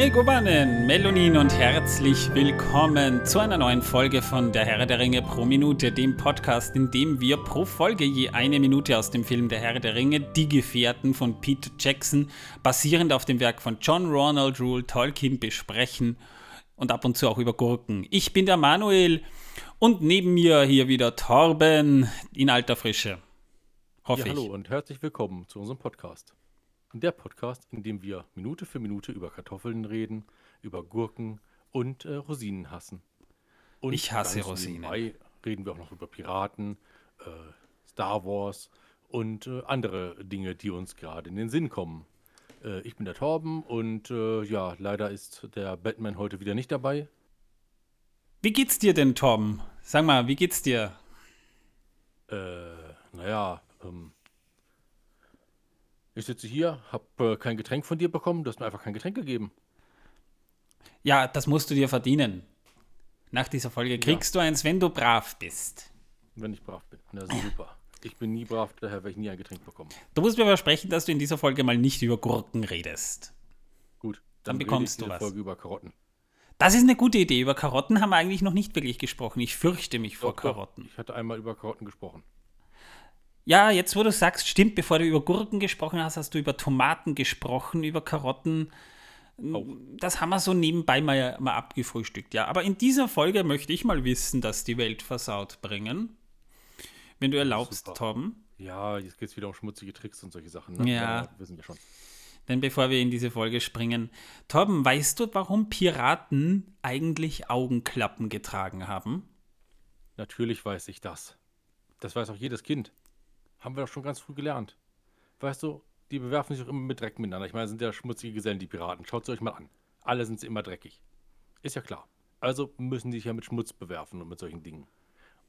Megowannen, Melonin und herzlich willkommen zu einer neuen Folge von Der Herr der Ringe pro Minute, dem Podcast, in dem wir pro Folge je eine Minute aus dem Film Der Herr der Ringe, Die Gefährten von Peter Jackson, basierend auf dem Werk von John Ronald Rule Tolkien, besprechen und ab und zu auch über Gurken. Ich bin der Manuel und neben mir hier wieder Torben in alter Frische. Hoffe ja, hallo ich. und herzlich willkommen zu unserem Podcast. Der Podcast, in dem wir Minute für Minute über Kartoffeln reden, über Gurken und äh, Rosinen hassen. Und ich hasse Rosinen. reden wir auch noch über Piraten, äh, Star Wars und äh, andere Dinge, die uns gerade in den Sinn kommen. Äh, ich bin der Torben und äh, ja, leider ist der Batman heute wieder nicht dabei. Wie geht's dir denn, Torben? Sag mal, wie geht's dir? Äh, naja, ähm, ich sitze hier, habe äh, kein Getränk von dir bekommen, du hast mir einfach kein Getränk gegeben. Ja, das musst du dir verdienen. Nach dieser Folge kriegst ja. du eins, wenn du brav bist. Wenn ich brav bin. Na super. Ich bin nie brav, daher werde ich nie ein Getränk bekommen. Du musst mir versprechen, dass du in dieser Folge mal nicht über Gurken redest. Gut, dann, dann bekommst du was. Folge über Karotten. Das ist eine gute Idee. Über Karotten haben wir eigentlich noch nicht wirklich gesprochen. Ich fürchte mich vor doch, Karotten. Doch. Ich hatte einmal über Karotten gesprochen. Ja, jetzt wo du sagst, stimmt, bevor du über Gurken gesprochen hast, hast du über Tomaten gesprochen, über Karotten. Oh. Das haben wir so nebenbei mal, mal abgefrühstückt, ja. Aber in dieser Folge möchte ich mal wissen, dass die Welt versaut bringen. Wenn du erlaubst, Super. Torben. Ja, jetzt geht es wieder um schmutzige Tricks und solche Sachen. Ne? Ja. ja. Wissen wir schon. Denn bevor wir in diese Folge springen, Torben, weißt du, warum Piraten eigentlich Augenklappen getragen haben? Natürlich weiß ich das. Das weiß auch jedes Kind. Haben wir doch schon ganz früh gelernt. Weißt du, die bewerfen sich auch immer mit Dreck miteinander. Ich meine, sind ja schmutzige Gesellen, die Piraten. Schaut sie euch mal an. Alle sind sie immer dreckig. Ist ja klar. Also müssen sie sich ja mit Schmutz bewerfen und mit solchen Dingen.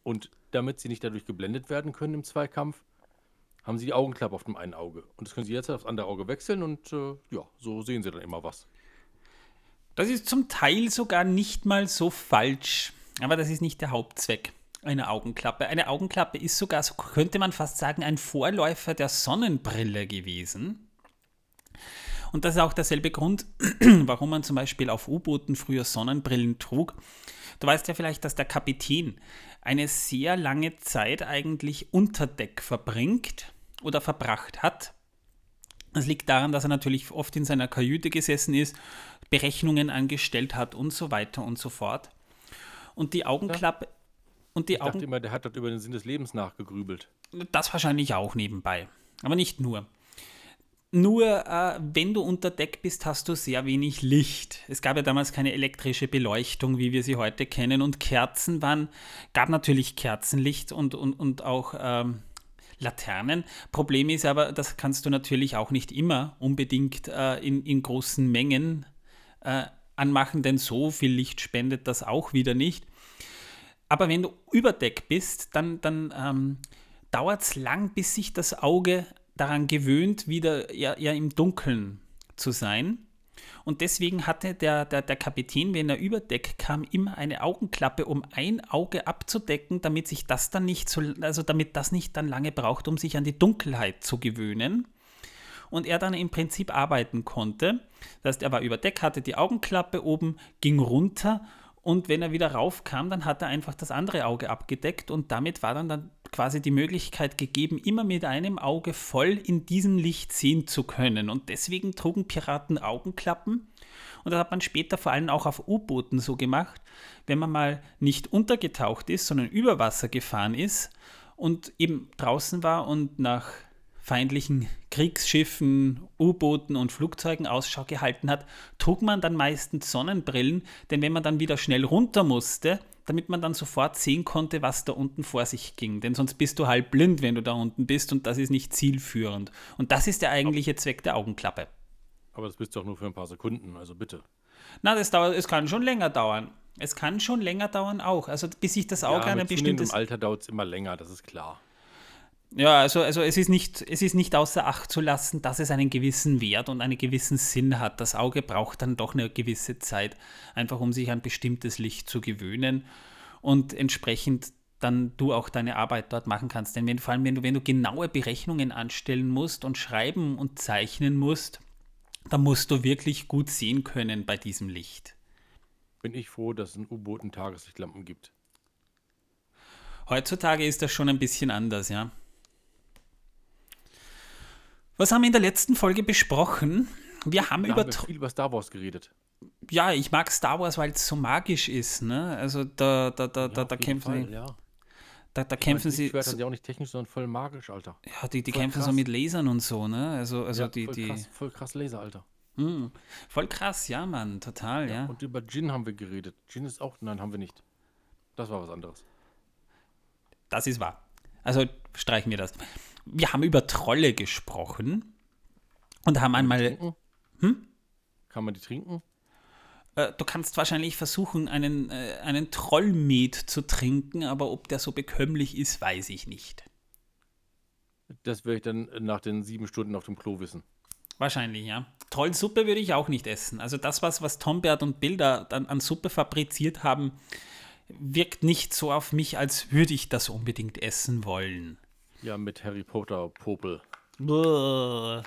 Und damit sie nicht dadurch geblendet werden können im Zweikampf, haben sie die Augenklappe auf dem einen Auge. Und das können sie jetzt aufs andere Auge wechseln und äh, ja, so sehen sie dann immer was. Das ist zum Teil sogar nicht mal so falsch. Aber das ist nicht der Hauptzweck. Eine Augenklappe. Eine Augenklappe ist sogar, so könnte man fast sagen, ein Vorläufer der Sonnenbrille gewesen. Und das ist auch derselbe Grund, warum man zum Beispiel auf U-Booten früher Sonnenbrillen trug. Du weißt ja vielleicht, dass der Kapitän eine sehr lange Zeit eigentlich unter Deck verbringt oder verbracht hat. Das liegt daran, dass er natürlich oft in seiner Kajüte gesessen ist, Berechnungen angestellt hat und so weiter und so fort. Und die Augenklappe und die ich Augen dachte immer, der hat dort über den Sinn des Lebens nachgegrübelt. Das wahrscheinlich auch nebenbei. Aber nicht nur. Nur äh, wenn du unter Deck bist, hast du sehr wenig Licht. Es gab ja damals keine elektrische Beleuchtung, wie wir sie heute kennen. Und Kerzen waren, gab natürlich Kerzenlicht und, und, und auch ähm, Laternen. Problem ist aber, das kannst du natürlich auch nicht immer unbedingt äh, in, in großen Mengen äh, anmachen, denn so viel Licht spendet das auch wieder nicht. Aber wenn du über Deck bist, dann, dann ähm, dauert es lang, bis sich das Auge daran gewöhnt, wieder eher, eher im Dunkeln zu sein. Und deswegen hatte der, der, der Kapitän, wenn er über Deck kam, immer eine Augenklappe, um ein Auge abzudecken, damit sich das dann nicht so, also damit das nicht dann lange braucht, um sich an die Dunkelheit zu gewöhnen. Und er dann im Prinzip arbeiten konnte. Das heißt, er war über Deck, hatte die Augenklappe oben, ging runter und wenn er wieder raufkam, dann hat er einfach das andere Auge abgedeckt und damit war dann, dann quasi die Möglichkeit gegeben, immer mit einem Auge voll in diesem Licht sehen zu können. Und deswegen trugen Piraten Augenklappen. Und das hat man später vor allem auch auf U-Booten so gemacht, wenn man mal nicht untergetaucht ist, sondern über Wasser gefahren ist und eben draußen war und nach feindlichen Kriegsschiffen, U-Booten und Flugzeugen Ausschau gehalten hat, trug man dann meistens Sonnenbrillen, denn wenn man dann wieder schnell runter musste, damit man dann sofort sehen konnte, was da unten vor sich ging. Denn sonst bist du halb blind, wenn du da unten bist und das ist nicht zielführend. Und das ist der eigentliche Zweck der Augenklappe. Aber das bist du auch nur für ein paar Sekunden, also bitte. Na, das dauert, es kann schon länger dauern. Es kann schon länger dauern auch. Also bis sich das Auge ja, an ein bestimmtes. Im Alter dauert es immer länger, das ist klar. Ja, also, also es, ist nicht, es ist nicht außer Acht zu lassen, dass es einen gewissen Wert und einen gewissen Sinn hat. Das Auge braucht dann doch eine gewisse Zeit, einfach um sich an bestimmtes Licht zu gewöhnen und entsprechend dann du auch deine Arbeit dort machen kannst. Denn wenn, vor allem, wenn du, wenn du genaue Berechnungen anstellen musst und schreiben und zeichnen musst, Da musst du wirklich gut sehen können bei diesem Licht. Bin ich froh, dass es in U-Booten Tageslichtlampen gibt. Heutzutage ist das schon ein bisschen anders, ja. Was haben wir in der letzten Folge besprochen? Wir haben Da über haben wir viel über Star Wars geredet. ja, ich mag Star Wars, weil es so magisch ist, ne? Also da, da, da, da, Ja, da jeden kämpfen sie, ja. da, da Ich kämpfen meine, sie, Lichtschwerter so, sind ja auch nicht technisch, sondern voll magisch, Alter. ja, die, die voll kämpfen so krass. mit Lasern und so, ne? Also, also ja, die, voll, die, krass, voll krass Laser, Alter. Hm, voll krass, ja, Mann, total, ja. Und über Jin haben wir geredet. Jin ist auch, nein, haben wir nicht. Das war was anderes. Das ist wahr. Also streichen wir das. Wir haben über Trolle gesprochen und haben einmal? Hm? Kann man die trinken? äh, du kannst wahrscheinlich versuchen, einen, äh, einen Trollmet zu trinken, aber ob der so bekömmlich ist, weiß ich nicht. Das werde ich dann nach den sieben Stunden auf dem Klo wissen. Wahrscheinlich, ja. Trollsuppe würde ich auch nicht essen. Also das, was, was Tombert und Bilder dann an Suppe fabriziert haben, wirkt nicht so auf mich, als würde ich das unbedingt essen wollen. Ja, mit Harry Potter Popel.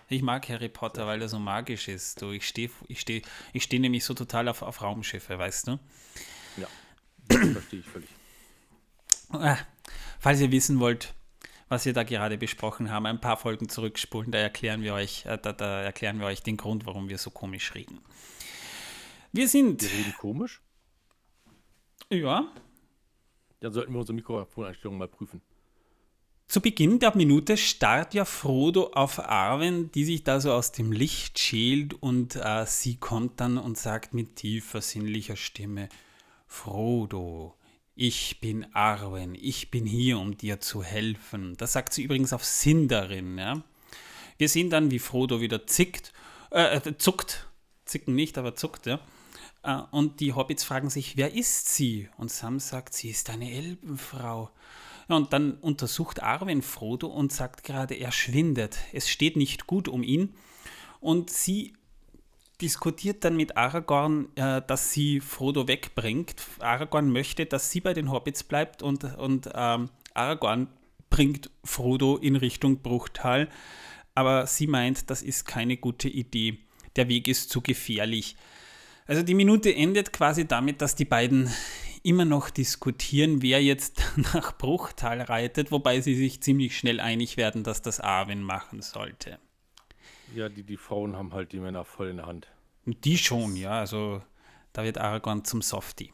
Ich mag Harry Potter, weil er so magisch ist. Du, ich stehe ich steh, ich steh nämlich so total auf, auf Raumschiffe, weißt du? Ja, das verstehe ich völlig. Ah, falls ihr wissen wollt, was wir da gerade besprochen haben, ein paar Folgen zurückspulen, da erklären wir euch, äh, da, da erklären wir euch den Grund, warum wir so komisch reden. Wir sind, Wir reden komisch. ja, Dann sollten wir unsere Mikrofoneinstellungen mal prüfen. Zu Beginn der Minute starrt ja Frodo auf Arwen, die sich da so aus dem Licht schält und äh, sie kommt dann und sagt mit tiefer sinnlicher Stimme, Frodo, ich bin Arwen, ich bin hier, um dir zu helfen. Das sagt sie übrigens auf Sindarin, ja. Wir sehen dann, wie Frodo wieder zickt, äh, äh, zuckt, zicken nicht, aber zuckt, ja. Äh, Und die Hobbits fragen sich, wer ist sie? Und Sam sagt, sie ist eine Elbenfrau. Und dann untersucht Arwen Frodo und sagt gerade, er schwindet. Es steht nicht gut um ihn. Und sie diskutiert dann mit Aragorn, äh, dass sie Frodo wegbringt. Aragorn möchte, dass sie bei den Hobbits bleibt und, und ähm, Aragorn bringt Frodo in Richtung Bruchtal. Aber sie meint, das ist keine gute Idee. Der Weg ist zu gefährlich. Also die Minute endet quasi damit, dass die beiden immer noch diskutieren, wer jetzt nach Bruchtal reitet, wobei sie sich ziemlich schnell einig werden, dass das Arwen machen sollte. Ja, die, die Frauen haben halt die Männer voll in der Hand. Die schon, ja, also da wird Aragorn zum Softie.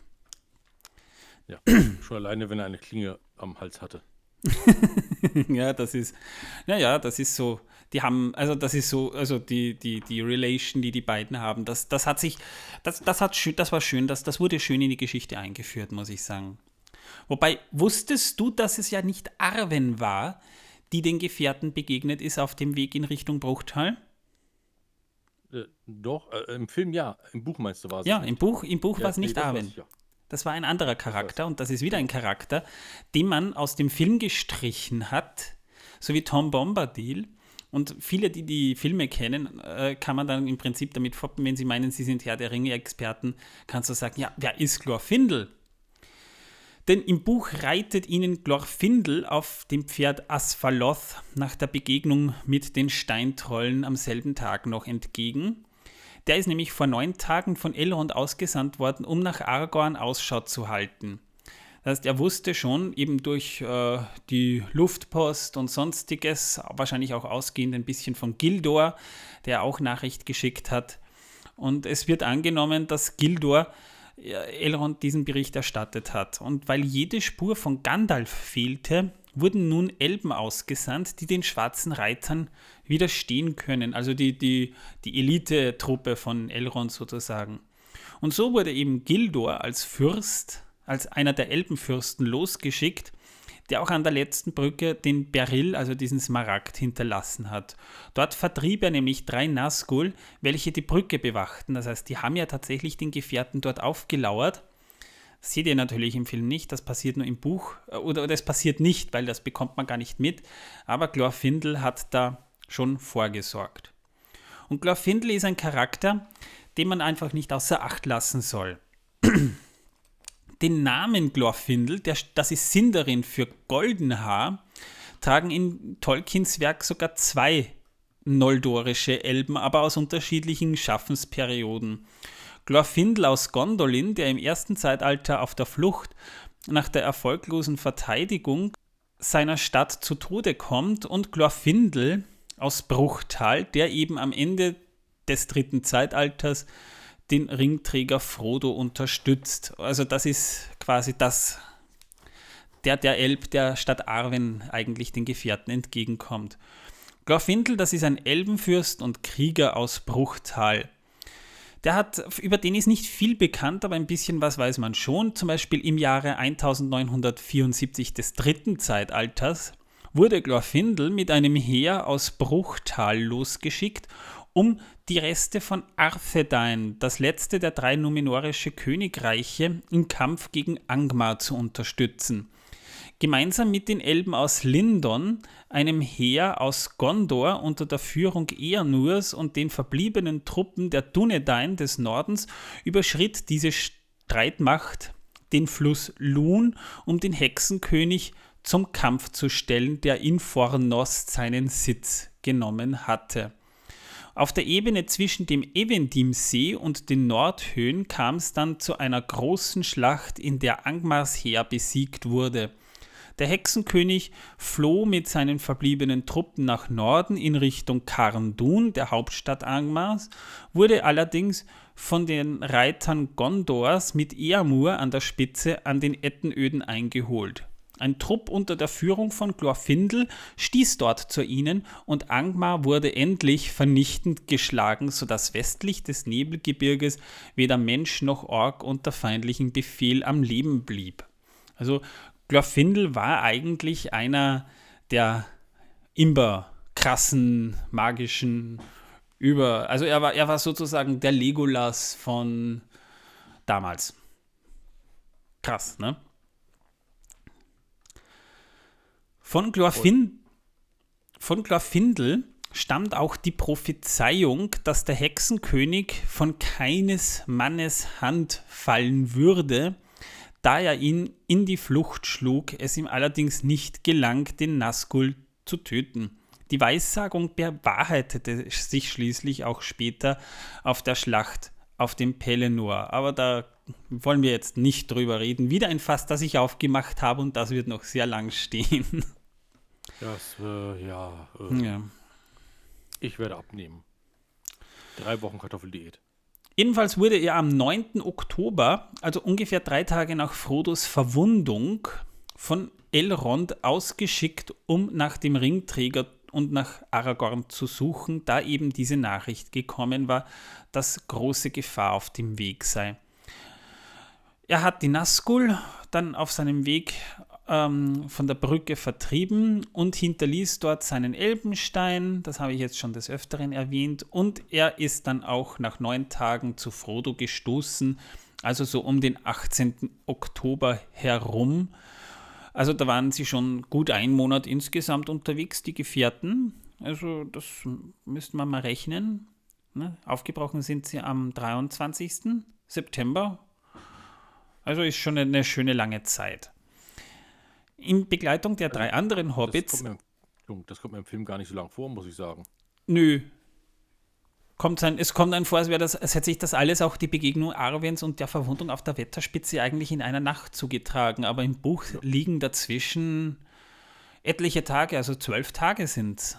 Ja, schon alleine, wenn er eine Klinge am Hals hatte. ja, das ist, naja, das ist so, die haben, also das ist so, also die, die, die Relation, die die beiden haben, das, das hat sich, das, das hat schön, das war schön, das, das wurde schön in die Geschichte eingeführt, muss ich sagen. Wobei, wusstest du, dass es ja nicht Arwen war, die den Gefährten begegnet ist auf dem Weg in Richtung Bruchtal? Äh, doch, äh, im Film ja. Im Buch meinst du, war es Ja, nicht. im Buch, im Buch Ja, war es nee, nicht weiß Arwen. Das war ein anderer Charakter und das ist wieder ein Charakter, den man aus dem Film gestrichen hat, so wie Tom Bombadil. Und viele, die die Filme kennen, äh, kann man dann im Prinzip damit foppen, wenn sie meinen, sie sind Herr der Ringe-Experten, kannst du sagen, ja, wer ist Glorfindel? Denn im Buch reitet ihnen Glorfindel auf dem Pferd Asphalloth nach der Begegnung mit den Steintrollen am selben Tag noch entgegen. Der ist nämlich vor neun Tagen von Elrond ausgesandt worden, um nach Aragorn Ausschau zu halten. Das heißt, er wusste schon, eben durch äh, die Luftpost und sonstiges, wahrscheinlich auch ausgehend ein bisschen von Gildor, der auch Nachricht geschickt hat. Und es wird angenommen, dass Gildor äh, Elrond diesen Bericht erstattet hat. Und weil jede Spur von Gandalf fehlte, wurden nun Elben ausgesandt, die den schwarzen Reitern widerstehen können. Also die, die, die Elite-Truppe von Elrond sozusagen. Und so wurde eben Gildor als Fürst, als einer der Elbenfürsten losgeschickt, der auch an der letzten Brücke den Beryl, also diesen Smaragd, hinterlassen hat. Dort vertrieb er nämlich drei Nazgul, welche die Brücke bewachten. Das heißt, die haben ja tatsächlich den Gefährten dort aufgelauert. Das seht ihr natürlich im Film nicht, das passiert nur im Buch. Oder, oder es passiert nicht, weil das bekommt man gar nicht mit. Aber Glorfindel hat da schon vorgesorgt. Und Glorfindel ist ein Charakter, den man einfach nicht außer Acht lassen soll. Den Namen Glorfindel, der, das ist Sindarin für Goldenhaar, tragen in Tolkiens Werk sogar zwei noldorische Elben, aber aus unterschiedlichen Schaffensperioden. Glorfindel aus Gondolin, der im ersten Zeitalter auf der Flucht nach der erfolglosen Verteidigung seiner Stadt zu Tode kommt, und Glorfindel aus Bruchtal, der eben am Ende des dritten Zeitalters den Ringträger Frodo unterstützt. Also das ist quasi das, der, der Elb der Stadt Arwen eigentlich den Gefährten entgegenkommt. Glorfindel, das ist ein Elbenfürst und Krieger aus Bruchtal. Der hat, über den ist nicht viel bekannt, aber ein bisschen was weiß man schon. Zum Beispiel im Jahre 1974 des dritten Zeitalters wurde Glorfindel mit einem Heer aus Bruchtal losgeschickt, um die Reste von Arthedain, das letzte der drei numenorische Königreiche, im Kampf gegen Angmar zu unterstützen. Gemeinsam mit den Elben aus Lindon, einem Heer aus Gondor unter der Führung Eanurs und den verbliebenen Truppen der Dunedain des Nordens überschritt diese Streitmacht den Fluss Lun, um den Hexenkönig zum Kampf zu stellen, der in Fornost seinen Sitz genommen hatte. Auf der Ebene zwischen dem Evendimsee und den Nordhöhen kam es dann zu einer großen Schlacht, in der Angmars Heer besiegt wurde. Der Hexenkönig floh mit seinen verbliebenen Truppen nach Norden in Richtung Karndun, der Hauptstadt Angmars, wurde allerdings von den Reitern Gondors mit Eamur an der Spitze an den Ettenöden eingeholt. Ein Trupp unter der Führung von Glorfindel stieß dort zu ihnen und Angmar wurde endlich vernichtend geschlagen, sodass westlich des Nebelgebirges weder Mensch noch Ork unter feindlichem Befehl am Leben blieb. Also Glorfindel war eigentlich einer der immer krassen, magischen, über. Also er war, er war sozusagen der Legolas von damals. Krass, ne? Von, Glorfin von Glorfindel stammt auch die Prophezeiung, dass der Hexenkönig von keines Mannes Hand fallen würde, da er ihn in die Flucht schlug, es ihm allerdings nicht gelang, den Nazgul zu töten. Die Weissagung bewahrheitete sich schließlich auch später auf der Schlacht auf dem Pelennor, aber da wollen wir jetzt nicht drüber reden. Wieder ein Fass, das ich aufgemacht habe und das wird noch sehr lang stehen. Das, äh, ja, äh, Ja. Ich werde abnehmen. Drei Wochen Kartoffeldiät. Jedenfalls wurde er am 9. Oktober, also ungefähr drei Tage nach Frodos Verwundung, von Elrond ausgeschickt, um nach dem Ringträger und nach Aragorn zu suchen, da eben diese Nachricht gekommen war, dass große Gefahr auf dem Weg sei. Er hat die Nazgul dann auf seinem Weg ähm, von der Brücke vertrieben und hinterließ dort seinen Elbenstein, das habe ich jetzt schon des Öfteren erwähnt, und er ist dann auch nach neun Tagen zu Frodo gestoßen, also so um den 18. Oktober herum. Also da waren sie schon gut einen Monat insgesamt unterwegs, die Gefährten. Also das müsste man mal rechnen. Ne? Aufgebrochen sind sie am 23. September. Also ist schon eine schöne lange Zeit. In Begleitung der drei anderen Das Hobbits. kommt, mir, Entschuldigung, das kommt mir im Film gar nicht so lang vor, muss ich sagen. Nö. Kommt sein, es kommt einem vor, als, wäre das, als hätte sich das alles auch die Begegnung Arwens und der Verwundung auf der Wetterspitze eigentlich in einer Nacht zugetragen. Aber im Buch liegen dazwischen etliche Tage, also zwölf Tage sind es,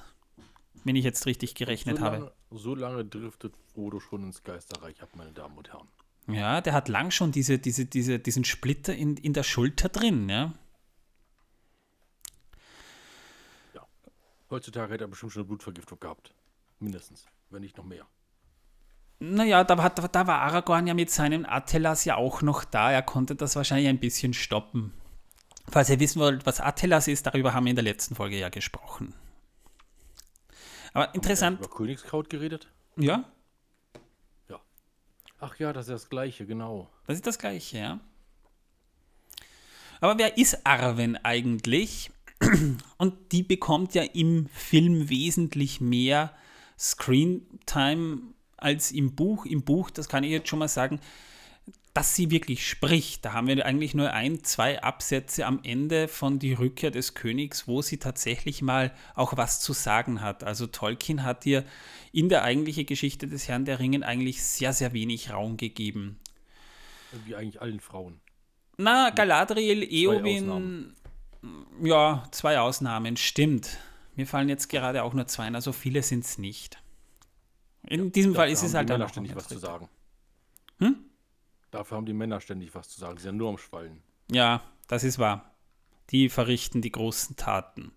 wenn ich jetzt richtig gerechnet so habe. lange, so lange driftet Frodo schon ins Geisterreich ab, meine Damen und Herren. Ja, der hat lang schon diese, diese, diese, diesen Splitter in, in der Schulter drin, ja. Heutzutage hätte er bestimmt schon eine Blutvergiftung gehabt. Mindestens, wenn nicht noch mehr. Naja, da, war- da war Aragorn ja mit seinem Atelas ja auch noch da. Er konnte das wahrscheinlich ein bisschen stoppen. Falls ihr wissen wollt, was Atelas ist, darüber haben wir in der letzten Folge ja gesprochen. Aber Haben interessant, wir Über Königskraut geredet? ja, Ach ja, das ist das Gleiche, genau. das ist das Gleiche, ja. Aber wer ist Arwen eigentlich? Und die bekommt ja im Film wesentlich mehr Screentime als im Buch. Im Buch, das kann ich jetzt schon mal sagen, da dass sie wirklich spricht. Da haben wir eigentlich nur ein, zwei Absätze am Ende von Die Rückkehr des Königs, wo sie tatsächlich mal auch was zu sagen hat. Also Tolkien hat ihr in der eigentlichen Geschichte des Herrn der Ringen eigentlich sehr, sehr wenig Raum gegeben. Wie eigentlich allen Frauen. Na, Galadriel, Eowyn, ja, zwei Ausnahmen, stimmt. Mir fallen jetzt gerade auch nur zwei, also viele sind es nicht. In ja, diesem Fall ist es halt dann auch ständig was zu sagen. Hm? Dafür haben die Männer ständig was zu sagen. Sie sind nur am Schwallen. Ja, das ist wahr. Die verrichten die großen Taten.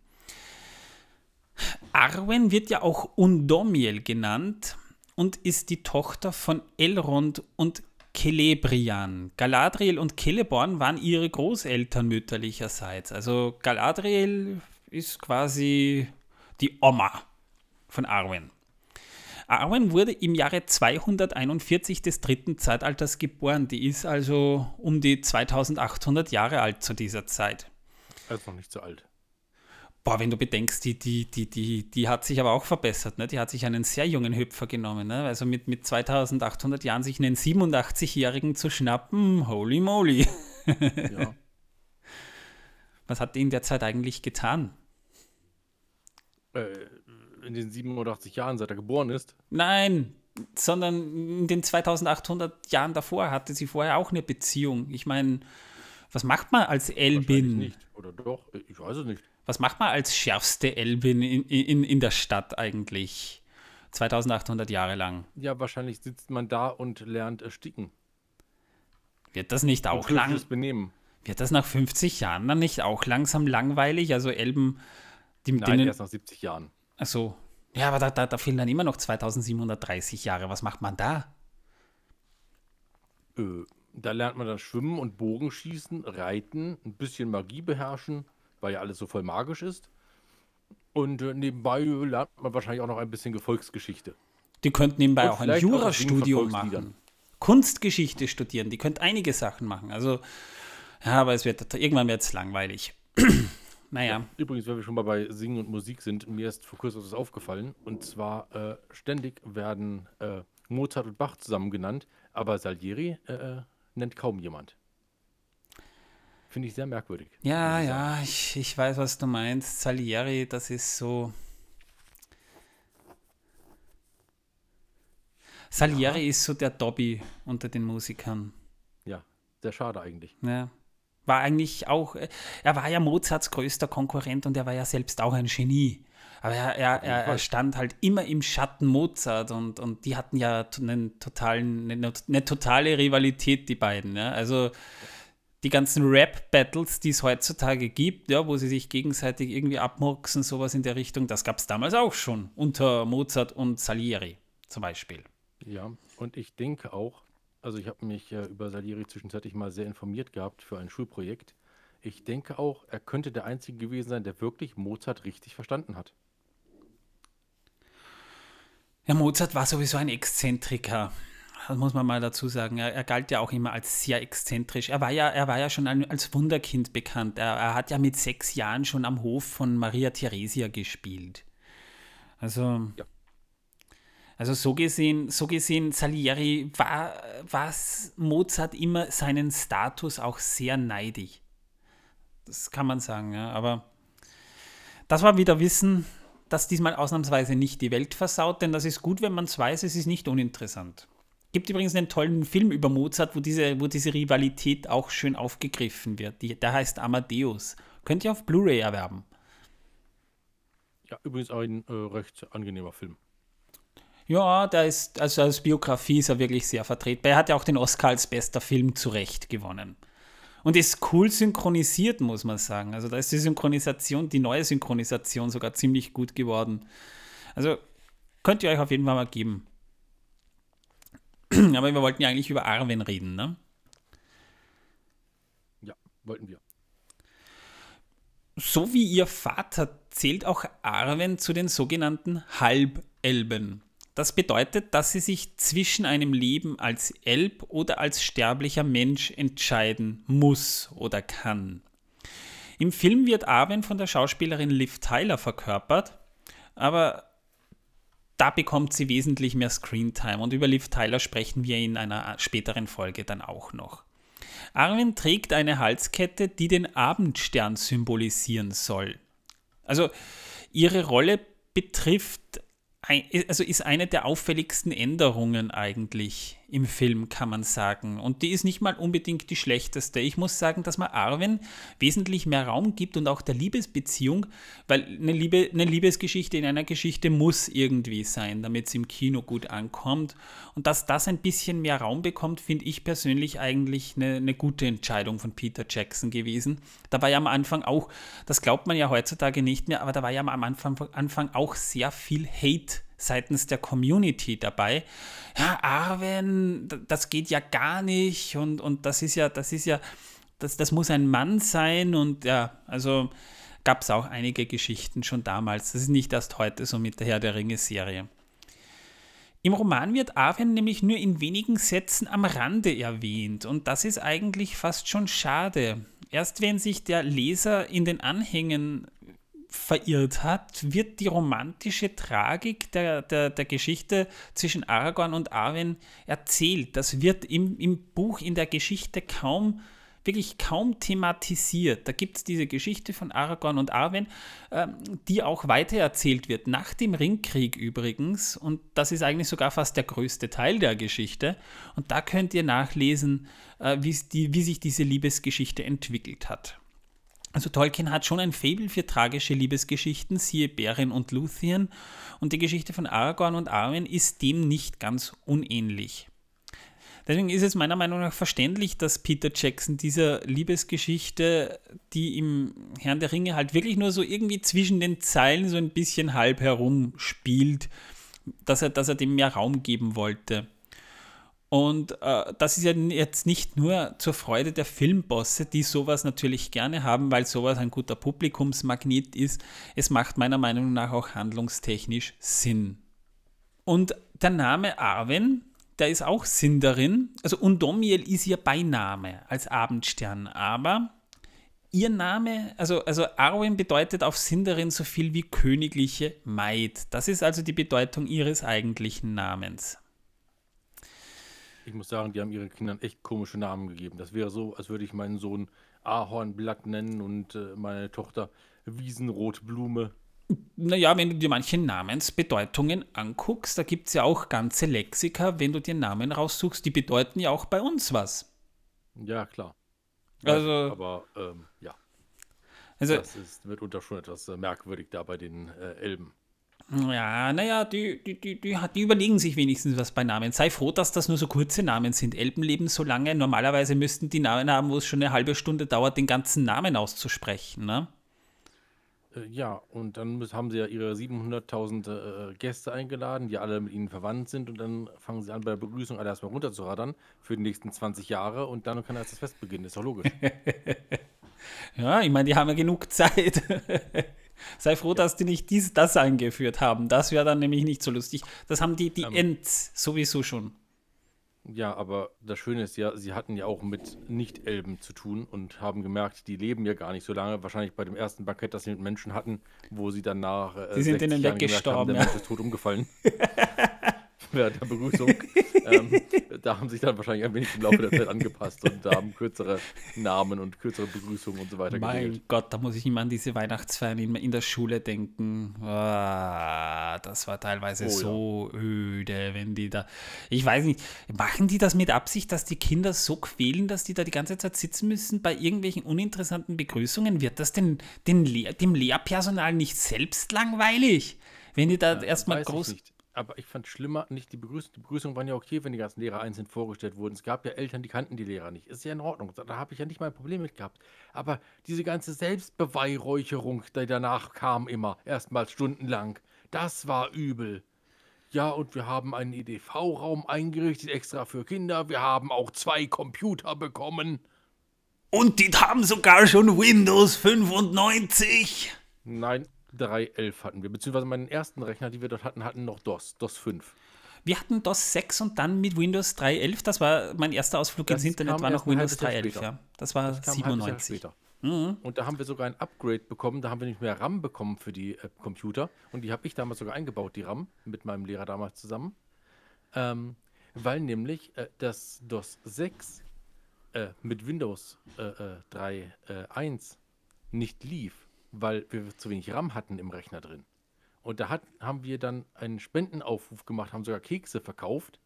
Arwen wird ja auch Undomiel genannt und ist die Tochter von Elrond und Celebrian. Galadriel und Celeborn waren ihre Großeltern mütterlicherseits. Also Galadriel ist quasi die Oma von Arwen. Arwen wurde im Jahre 241 des dritten Zeitalters geboren. Die ist also um die 2800 Jahre alt zu dieser Zeit. Also noch nicht so alt. Boah, wenn du bedenkst, die, die, die, die, die hat sich aber auch verbessert. Ne? Die hat sich einen sehr jungen Hüpfer genommen. Ne? Also mit, mit 2800 Jahren sich einen 87-Jährigen zu schnappen, holy moly. ja. Was hat die in der Zeit eigentlich getan? Äh, in den 87 Jahren, seit er geboren ist? Nein, sondern in den 2800 Jahren davor hatte sie vorher auch eine Beziehung. Ich meine, was macht man als Elbin? Nicht. Oder doch? Ich weiß es nicht. Was macht man als schärfste Elbin in, in, in der Stadt eigentlich? 2800 Jahre lang. Ja, wahrscheinlich sitzt man da und lernt ersticken. Wird das nicht auch lang? Benehmen. Wird das nach 50 Jahren dann nicht auch langsam langweilig? Also Elben, die Nein, denen, erst nach 70 Jahren. Achso. Ja, aber da, da, da fehlen dann immer noch 2730 Jahre. Was macht man da? Äh, da lernt man dann Schwimmen und Bogenschießen, Reiten, ein bisschen Magie beherrschen, weil ja alles so voll magisch ist. Und äh, nebenbei lernt man wahrscheinlich auch noch ein bisschen Gefolgsgeschichte. Die könnten nebenbei und auch ein Jurastudium machen. Kunstgeschichte studieren. Die könnten einige Sachen machen. Also, ja, aber es wird irgendwann wird es langweilig. Naja. Ja, übrigens, wenn wir schon mal bei Singen und Musik sind, mir ist vor kurzem etwas aufgefallen. Und zwar äh, ständig werden äh, Mozart und Bach zusammen genannt, aber Salieri äh, äh nennt kaum jemand. Finde ich sehr merkwürdig. Ja, ja, ich, ich weiß, was du meinst. Salieri, das ist so. Salieri ja. ist so der Dobby unter den Musikern. Ja, sehr schade eigentlich. Ja war eigentlich auch, er war ja Mozarts größter Konkurrent und er war ja selbst auch ein Genie. Aber er, er, er, er stand halt immer im Schatten Mozart und, und die hatten ja einen totalen, eine, eine totale Rivalität, die beiden. Ja? Also die ganzen Rap-Battles, die es heutzutage gibt, ja, wo sie sich gegenseitig irgendwie abmurksen, sowas in der Richtung, das gab es damals auch schon unter Mozart und Salieri zum Beispiel. Ja, und ich denke auch, also ich habe mich äh, über Salieri zwischenzeitlich mal sehr informiert gehabt für ein Schulprojekt. Ich denke auch, er könnte der Einzige gewesen sein, der wirklich Mozart richtig verstanden hat. Ja, Mozart war sowieso ein Exzentriker. Das muss man mal dazu sagen. Er, er, galt ja auch immer als sehr exzentrisch. Er war ja, er war ja schon als Wunderkind bekannt. Er, er hat ja mit sechs Jahren schon am Hof von Maria Theresia gespielt. Also. Ja. Also so gesehen, so gesehen, Salieri war, war Mozart immer seinen Status auch sehr neidig. Das kann man sagen, ja. Aber das war wieder Wissen, das diesmal ausnahmsweise nicht die Welt versaut, denn das ist gut, wenn man es weiß, es ist nicht uninteressant. Gibt übrigens einen tollen Film über Mozart, wo diese, wo diese Rivalität auch schön aufgegriffen wird. Die, der heißt Amadeus. Könnt ihr auf Blu-ray erwerben. Ja, übrigens ein äh, recht angenehmer Film. Ja, der ist, also als Biografie ist er wirklich sehr vertretbar. Er hat ja auch den Oscar als bester Film zurecht gewonnen. Und ist cool synchronisiert, muss man sagen. Also da ist die Synchronisation, die neue Synchronisation sogar ziemlich gut geworden. Also könnt ihr euch auf jeden Fall mal geben. Aber wir wollten ja eigentlich über Arwen reden, ne? Ja, wollten wir. So wie ihr Vater zählt auch Arwen zu den sogenannten Halbelben. Das bedeutet, dass sie sich zwischen einem Leben als Elb oder als sterblicher Mensch entscheiden muss oder kann. Im Film wird Arwen von der Schauspielerin Liv Tyler verkörpert, aber da bekommt sie wesentlich mehr Screentime. Und über Liv Tyler sprechen wir in einer späteren Folge dann auch noch. Arwen trägt eine Halskette, die den Abendstern symbolisieren soll. Also ihre Rolle betrifft also ist eine der auffälligsten Änderungen eigentlich im Film, kann man sagen. Und die ist nicht mal unbedingt die schlechteste. Ich muss sagen, dass man Arwen wesentlich mehr Raum gibt und auch der Liebesbeziehung, weil eine, Liebe, eine Liebesgeschichte in einer Geschichte muss irgendwie sein, damit es im Kino gut ankommt. Und dass das ein bisschen mehr Raum bekommt, finde ich persönlich eigentlich eine, eine gute Entscheidung von Peter Jackson gewesen. Da war ja am Anfang auch, das glaubt man ja heutzutage nicht mehr, aber da war ja am Anfang, Anfang auch sehr viel Hate seitens der Community dabei. Ja, Arwen, das geht ja gar nicht und, und das ist ja, das ist ja, das, das muss ein Mann sein und ja, also gab es auch einige Geschichten schon damals. Das ist nicht erst heute so mit der Herr der Ringe-Serie. Im Roman wird Arwen nämlich nur in wenigen Sätzen am Rande erwähnt und das ist eigentlich fast schon schade. Erst wenn sich der Leser in den Anhängen verirrt hat, wird die romantische Tragik der, der, der Geschichte zwischen Aragorn und Arwen erzählt. Das wird im, im Buch, in der Geschichte kaum, wirklich kaum thematisiert. Da gibt es diese Geschichte von Aragorn und Arwen, äh, die auch weitererzählt wird, nach dem Ringkrieg übrigens. Und das ist eigentlich sogar fast der größte Teil der Geschichte. Und da könnt ihr nachlesen, äh, wie sich diese Liebesgeschichte entwickelt hat. Also Tolkien hat schon ein Faible für tragische Liebesgeschichten, siehe Beren und Luthien, und die Geschichte von Aragorn und Arwen ist dem nicht ganz unähnlich. Deswegen ist es meiner Meinung nach verständlich, dass Peter Jackson dieser Liebesgeschichte, die im Herrn der Ringe halt wirklich nur so irgendwie zwischen den Zeilen so ein bisschen halb herum spielt, dass er, dass er dem mehr Raum geben wollte. Und äh, das ist ja jetzt nicht nur zur Freude der Filmbosse, die sowas natürlich gerne haben, weil sowas ein guter Publikumsmagnet ist. Es macht meiner Meinung nach auch handlungstechnisch Sinn. Und der Name Arwen, der ist auch Sinn darin. Also Undomiel ist ihr Beiname als Abendstern, aber ihr Name, also, also Arwen bedeutet auf Sindarin so viel wie königliche Maid. Das ist also die Bedeutung ihres eigentlichen Namens. Ich muss sagen, die haben ihren Kindern echt komische Namen gegeben. Das wäre so, als würde ich meinen Sohn Ahornblatt nennen und äh, meine Tochter Wiesenrotblume. Naja, wenn du dir manche Namensbedeutungen anguckst, da gibt es ja auch ganze Lexika, wenn du dir Namen raussuchst, die bedeuten ja auch bei uns was. Ja, klar. Also, aber ähm, ja. Also, das ist mitunter schon etwas äh, merkwürdig da bei den äh, Elben. Ja, naja, die, die, die, die, überlegen sich wenigstens was bei Namen. Sei froh, dass das nur so kurze Namen sind. Elben leben so lange. Normalerweise müssten die Namen haben, wo es schon eine halbe Stunde dauert, den ganzen Namen auszusprechen. Ne? Äh, ja, und dann haben sie ja ihre 700.000 äh, Gäste eingeladen, die alle mit ihnen verwandt sind. Und dann fangen sie an, bei der Begrüßung alle erstmal runterzuraddern für die nächsten 20 Jahre. Und dann kann erst das Fest beginnen. Ist doch logisch. ja, ich meine, die haben ja genug Zeit. Sei froh, dass die nicht dies, das eingeführt haben. Das wäre dann nämlich nicht so lustig. Das haben die, die ähm, Ents sowieso schon. Ja, aber das Schöne ist ja, sie hatten ja auch mit Nicht-Elben zu tun und haben gemerkt, die leben ja gar nicht so lange. Wahrscheinlich bei dem ersten Bankett, das sie mit Menschen hatten, wo sie dann nach. Äh, sie sind denen weggestorben. Haben, der ja. Mensch ist tot umgefallen. während der Begrüßung. ähm, da haben sich dann wahrscheinlich ein wenig im Laufe der Zeit angepasst und da haben kürzere Namen und kürzere Begrüßungen und so weiter Mein geregelt. Gott, da muss ich immer an diese Weihnachtsfeiern in, in der Schule denken. Ah, das war teilweise oh, so ja. öde, wenn die da. Ich weiß nicht, machen die das mit Absicht, dass die Kinder so quälen, dass die da die ganze Zeit sitzen müssen bei irgendwelchen uninteressanten Begrüßungen? Wird das denn den Lehr dem Lehrpersonal nicht selbst langweilig? Wenn die da ja, erstmal groß. Aber ich fand schlimmer nicht die Begrüßung. Die Begrüßungen waren ja okay, wenn die ganzen Lehrer einzeln vorgestellt wurden. Es gab ja Eltern, die kannten die Lehrer nicht. Ist ja in Ordnung. Da habe ich ja nicht mal ein Problem mit gehabt. Aber diese ganze Selbstbeweihräucherung, die danach kam immer, erstmals stundenlang, das war übel. Ja, und wir haben einen EDV-Raum eingerichtet, extra für Kinder. Wir haben auch zwei Computer bekommen. Und die haben sogar schon Windows 95. Nein, 3.11 hatten wir, beziehungsweise meinen ersten Rechner, die wir dort hatten, hatten noch DOS, DOS 5. Wir hatten DOS 6 und dann mit Windows 3.11, das war mein erster Ausflug das ins Internet, war noch Windows 3.11, ja. Das war das 97. Mhm. Und da haben wir sogar ein Upgrade bekommen. Da haben wir nicht mehr RAM bekommen für die äh, Computer. Und die habe ich damals sogar eingebaut, die RAM, mit meinem Lehrer damals zusammen. Ähm, weil nämlich äh, das DOS 6 äh, mit Windows 3.1 äh, äh, nicht lief, weil wir zu wenig RAM hatten im Rechner drin. Und da hat, haben wir dann einen Spendenaufruf gemacht, haben sogar Kekse verkauft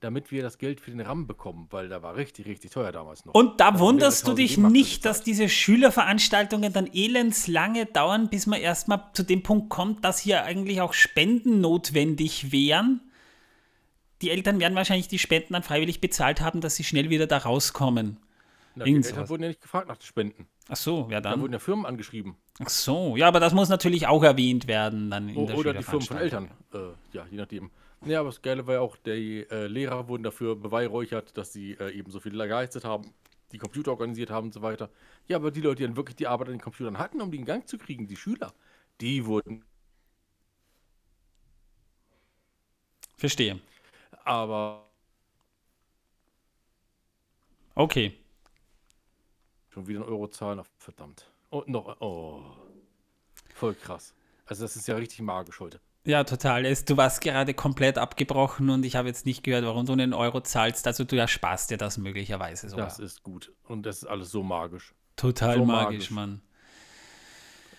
damit wir das Geld für den RAM bekommen, weil da war richtig, richtig teuer damals noch. Und da, wunderst du dich nicht, dass diese Schülerveranstaltungen dann elendslange dauern, bis man erstmal zu dem Punkt kommt, dass hier eigentlich auch Spenden notwendig wären? Die Eltern werden wahrscheinlich die Spenden dann freiwillig bezahlt haben, dass sie schnell wieder da rauskommen. Na, die Eltern wurden ja nicht gefragt nach den Spenden. Ach so, wer dann? Da wurden ja Firmen angeschrieben. Ach so, ja, aber das muss natürlich auch erwähnt werden dann in o der Oder die Firmen von Eltern, äh, ja, je nachdem. Ja, aber das Geile war ja auch, die äh, Lehrer wurden dafür beweihräuchert, dass sie äh, eben so viel geleistet haben, die Computer organisiert haben und so weiter. Ja, aber die Leute, die dann wirklich die Arbeit an den Computern hatten, um die in Gang zu kriegen, die Schüler, die wurden. Verstehe. Aber. Okay. Schon wieder ein Euro zahlen, verdammt. Oh, noch. Oh. Voll krass. Also, das ist ja richtig magisch heute. Ja, total. Du warst gerade komplett abgebrochen und ich habe jetzt nicht gehört, warum du einen Euro zahlst. Also du ersparst dir das möglicherweise sogar. Das ist gut. Und das ist alles so magisch. Total so magisch, magisch, Mann.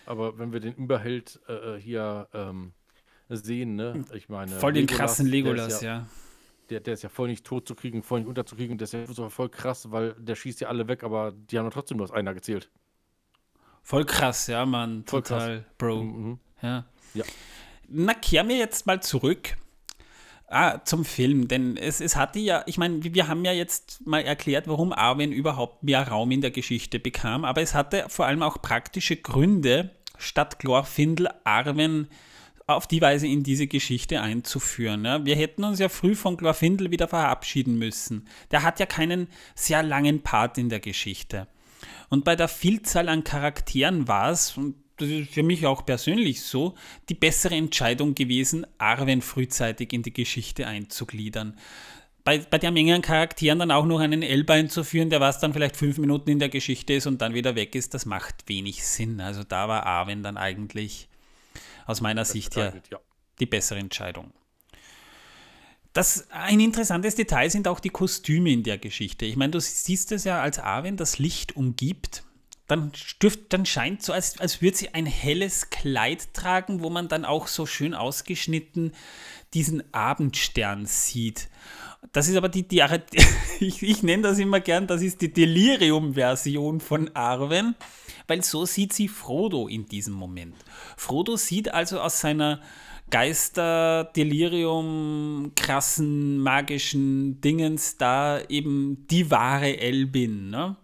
Aber wenn wir den Überheld äh, äh hier ähm, sehen, ne? Ich meine. Voll den Legolas, krassen Legolas, ja. ja. Der, der ist ja voll nicht tot zu kriegen, voll nicht unterzukriegen. Der ist ja voll krass, weil der schießt ja alle weg, aber die haben trotzdem nur aus einer gezählt. Voll krass, ja, Mann. Voll Total, krass. Bro. Mhm. Ja. Ja. Na, kehren wir jetzt mal zurück ah, zum Film, denn es, es hatte ja, ich meine, wir haben ja jetzt mal erklärt, warum Arwen überhaupt mehr Raum in der Geschichte bekam, aber es hatte vor allem auch praktische Gründe, statt Glorfindel Arwen auf die Weise in diese Geschichte einzuführen. Ja. Wir hätten uns ja früh von Glorfindel wieder verabschieden müssen. Der hat ja keinen sehr langen Part in der Geschichte. Und bei der Vielzahl an Charakteren war es, und das ist für mich auch persönlich so, die bessere Entscheidung gewesen, Arwen frühzeitig in die Geschichte einzugliedern. Bei, bei der Menge an Charakteren dann auch noch einen Elba einzuführen, der was dann vielleicht fünf Minuten in der Geschichte ist und dann wieder weg ist, das macht wenig Sinn. Also da war Arwen dann eigentlich aus meiner das Sicht ja, ja die bessere Entscheidung. Das, ein interessantes Detail sind auch die Kostüme in der Geschichte. Ich meine, du siehst es ja, als Arwen das Licht umgibt, dann, dürft, dann scheint so, als, als würde sie ein helles Kleid tragen, wo man dann auch so schön ausgeschnitten diesen Abendstern sieht. Das ist aber die, die ich, ich nenne das immer gern, das ist die Delirium-Version von Arwen, weil so sieht sie Frodo in diesem Moment. Frodo sieht also aus seiner Geister, Delirium, krassen, magischen Dingens da eben die wahre Elbin. Ne?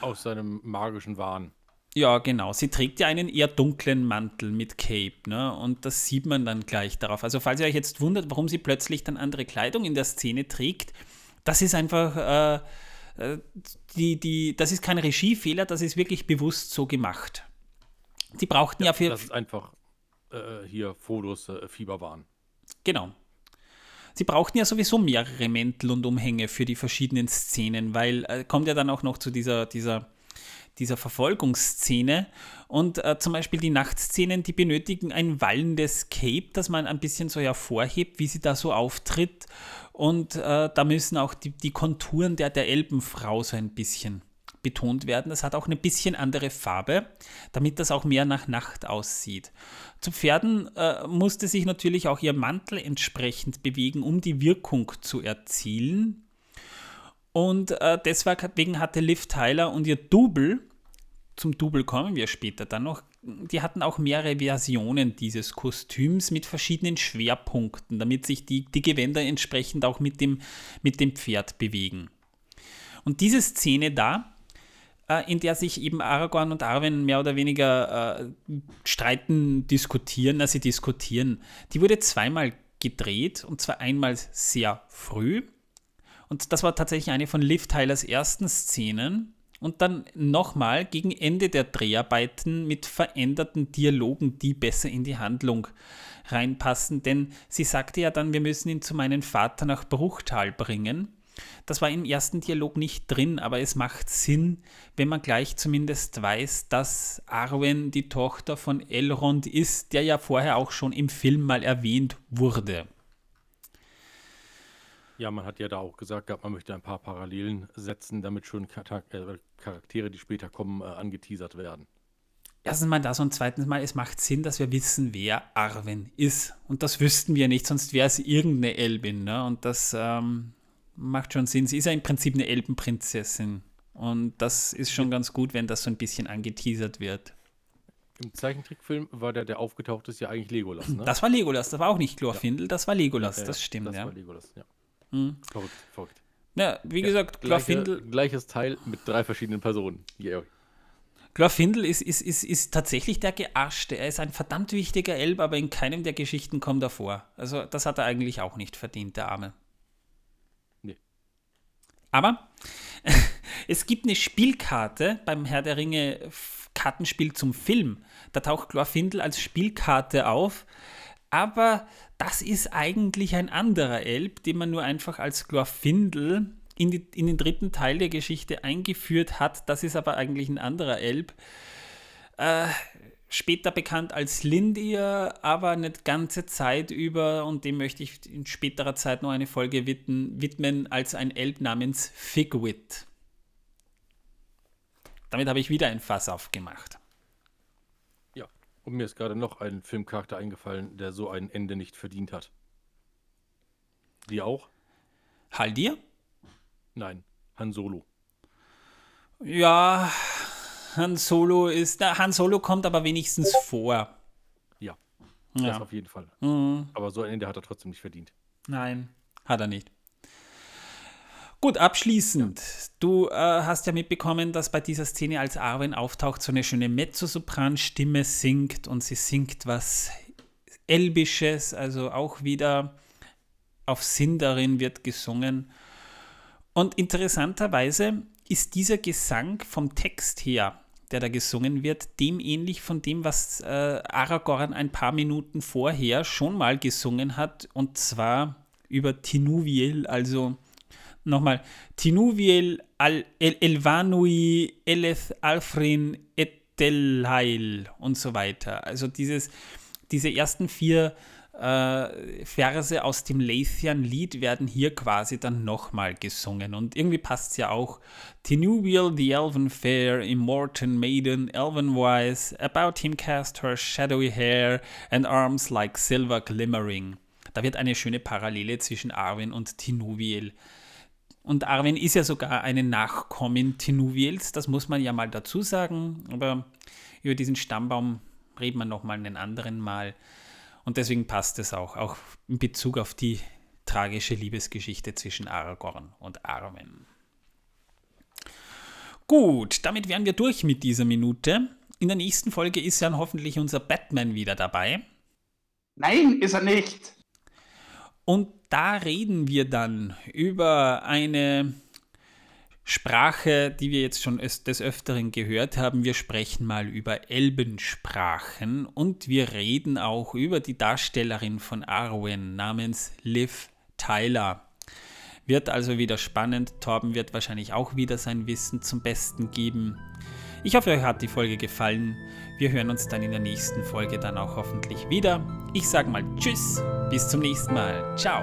Aus seinem magischen Wahn. Ja, genau. Sie trägt ja einen eher dunklen Mantel mit Cape, ne? Und das sieht man dann gleich darauf. Also, falls ihr euch jetzt wundert, warum sie plötzlich dann andere Kleidung in der Szene trägt, das ist einfach, äh, äh die, die, das ist kein Regiefehler, das ist wirklich bewusst so gemacht. Sie brauchten ja, ja für. Das ist einfach äh, hier Fotos, äh, Fieberwahn. Genau. Sie brauchten ja sowieso mehrere Mäntel und Umhänge für die verschiedenen Szenen, weil äh, kommt ja dann auch noch zu dieser, dieser, dieser Verfolgungsszene. Und äh, zum Beispiel die Nachtszenen, die benötigen ein wallendes Cape, das man ein bisschen so hervorhebt, wie sie da so auftritt. Und äh, da müssen auch die, die Konturen der, der Elbenfrau so ein bisschen betont werden. Das hat auch eine bisschen andere Farbe, damit das auch mehr nach Nacht aussieht. Zu Pferden äh, musste sich natürlich auch ihr Mantel entsprechend bewegen, um die Wirkung zu erzielen. Und äh, deswegen hatte Liv Tyler und ihr Double, zum Double kommen wir später dann noch, die hatten auch mehrere Versionen dieses Kostüms mit verschiedenen Schwerpunkten, damit sich die, die Gewänder entsprechend auch mit dem, mit dem Pferd bewegen. Und diese Szene da, äh, in der sich eben Aragorn und Arwen mehr oder weniger äh, streiten, diskutieren, also sie diskutieren. Die wurde zweimal gedreht und zwar einmal sehr früh. Und das war tatsächlich eine von Liv Tylers ersten Szenen. Und dann nochmal gegen Ende der Dreharbeiten mit veränderten Dialogen, die besser in die Handlung reinpassen. Denn sie sagte ja dann, wir müssen ihn zu meinem Vater nach Bruchtal bringen. Das war im ersten Dialog nicht drin, aber es macht Sinn, wenn man gleich zumindest weiß, dass Arwen die Tochter von Elrond ist, der ja vorher auch schon im Film mal erwähnt wurde. Ja, man hat ja da auch gesagt, man möchte ein paar Parallelen setzen, damit schon äh, Charaktere, die später kommen, äh, angeteasert werden. Erstens mal das und zweitens mal, es macht Sinn, dass wir wissen, wer Arwen ist. Und das wüssten wir nicht, sonst wäre es irgendeine Elbin. Ne? Und das ähm, macht schon Sinn. Sie ist ja im Prinzip eine Elbenprinzessin. Und das ist schon ganz gut, wenn das so ein bisschen angeteasert wird. Im Zeichentrickfilm war der, der aufgetaucht ist, ja eigentlich Legolas. Ne? Das war Legolas, das war auch nicht Glorfindel, ja. das war Legolas, das stimmt. Das ja. war Legolas, ja. Mhm. Verrückt, verrückt. Ja, wie ja, gesagt, Glorfindel. Gleiche, gleiches Teil mit drei verschiedenen Personen. Yeah. Glorfindel ist, ist, ist, ist tatsächlich der Gearschte. Er ist ein verdammt wichtiger Elb, aber in keinem der Geschichten kommt er vor. Also, das hat er eigentlich auch nicht verdient, der Arme. Nee. Aber es gibt eine Spielkarte beim Herr der Ringe Kartenspiel zum Film. Da taucht Glorfindel als Spielkarte auf aber das ist eigentlich ein anderer Elb, den man nur einfach als Glorfindel in, die, in den dritten Teil der Geschichte eingeführt hat. Das ist aber eigentlich ein anderer Elb. Äh, später bekannt als Lindir, aber eine ganze Zeit über, und dem möchte ich in späterer Zeit noch eine Folge widmen, widmen als ein Elb namens Figwit. Damit habe ich wieder ein Fass aufgemacht. Und mir ist gerade noch ein Filmcharakter eingefallen, der so ein Ende nicht verdient hat. Die auch? Haldir? Nein, Han Solo. Ja, Han Solo ist. Na, Han Solo kommt aber wenigstens vor. Ja, ja. das auf jeden Fall. Mhm. Aber so ein Ende hat er trotzdem nicht verdient. Nein, hat er nicht. Gut, abschließend. Du äh, hast ja mitbekommen, dass bei dieser Szene, als Arwen auftaucht, so eine schöne Mezzosopran-Stimme singt und sie singt was Elbisches, also auch wieder auf Sindarin wird gesungen. Und interessanterweise ist dieser Gesang vom Text her, der da gesungen wird, dem ähnlich von dem, was äh, Aragorn ein paar Minuten vorher schon mal gesungen hat, und zwar über Tinuviel, also nochmal, Tinuviel el Elvanui Eleth Alfrin Etelhail und so weiter. Also dieses, diese ersten vier äh, Verse aus dem Lathian-Lied werden hier quasi dann nochmal gesungen. Und irgendwie passt es ja auch. Tinuviel, the Elven fair, immortal maiden, elven-wise, about him cast her shadowy hair and arms like silver glimmering. Da wird eine schöne Parallele zwischen Arwen und Tinuviel und Arwen ist ja sogar eine Nachkommin Tinuviels, das muss man ja mal dazu sagen. Aber über diesen Stammbaum reden wir nochmal einen anderen Mal. Und deswegen passt es auch, auch in Bezug auf die tragische Liebesgeschichte zwischen Aragorn und Arwen. Gut, damit wären wir durch mit dieser Minute. In der nächsten Folge ist dann hoffentlich unser Batman wieder dabei. Nein, ist er nicht. Und da reden wir dann über eine Sprache, die wir jetzt schon des Öfteren gehört haben. Wir sprechen mal über Elbensprachen und wir reden auch über die Darstellerin von Arwen namens Liv Tyler. Wird also wieder spannend. Torben wird wahrscheinlich auch wieder sein Wissen zum Besten geben. Ich hoffe, euch hat die Folge gefallen. Wir hören uns dann in der nächsten Folge dann auch hoffentlich wieder. Ich sage mal Tschüss, bis zum nächsten Mal. Ciao.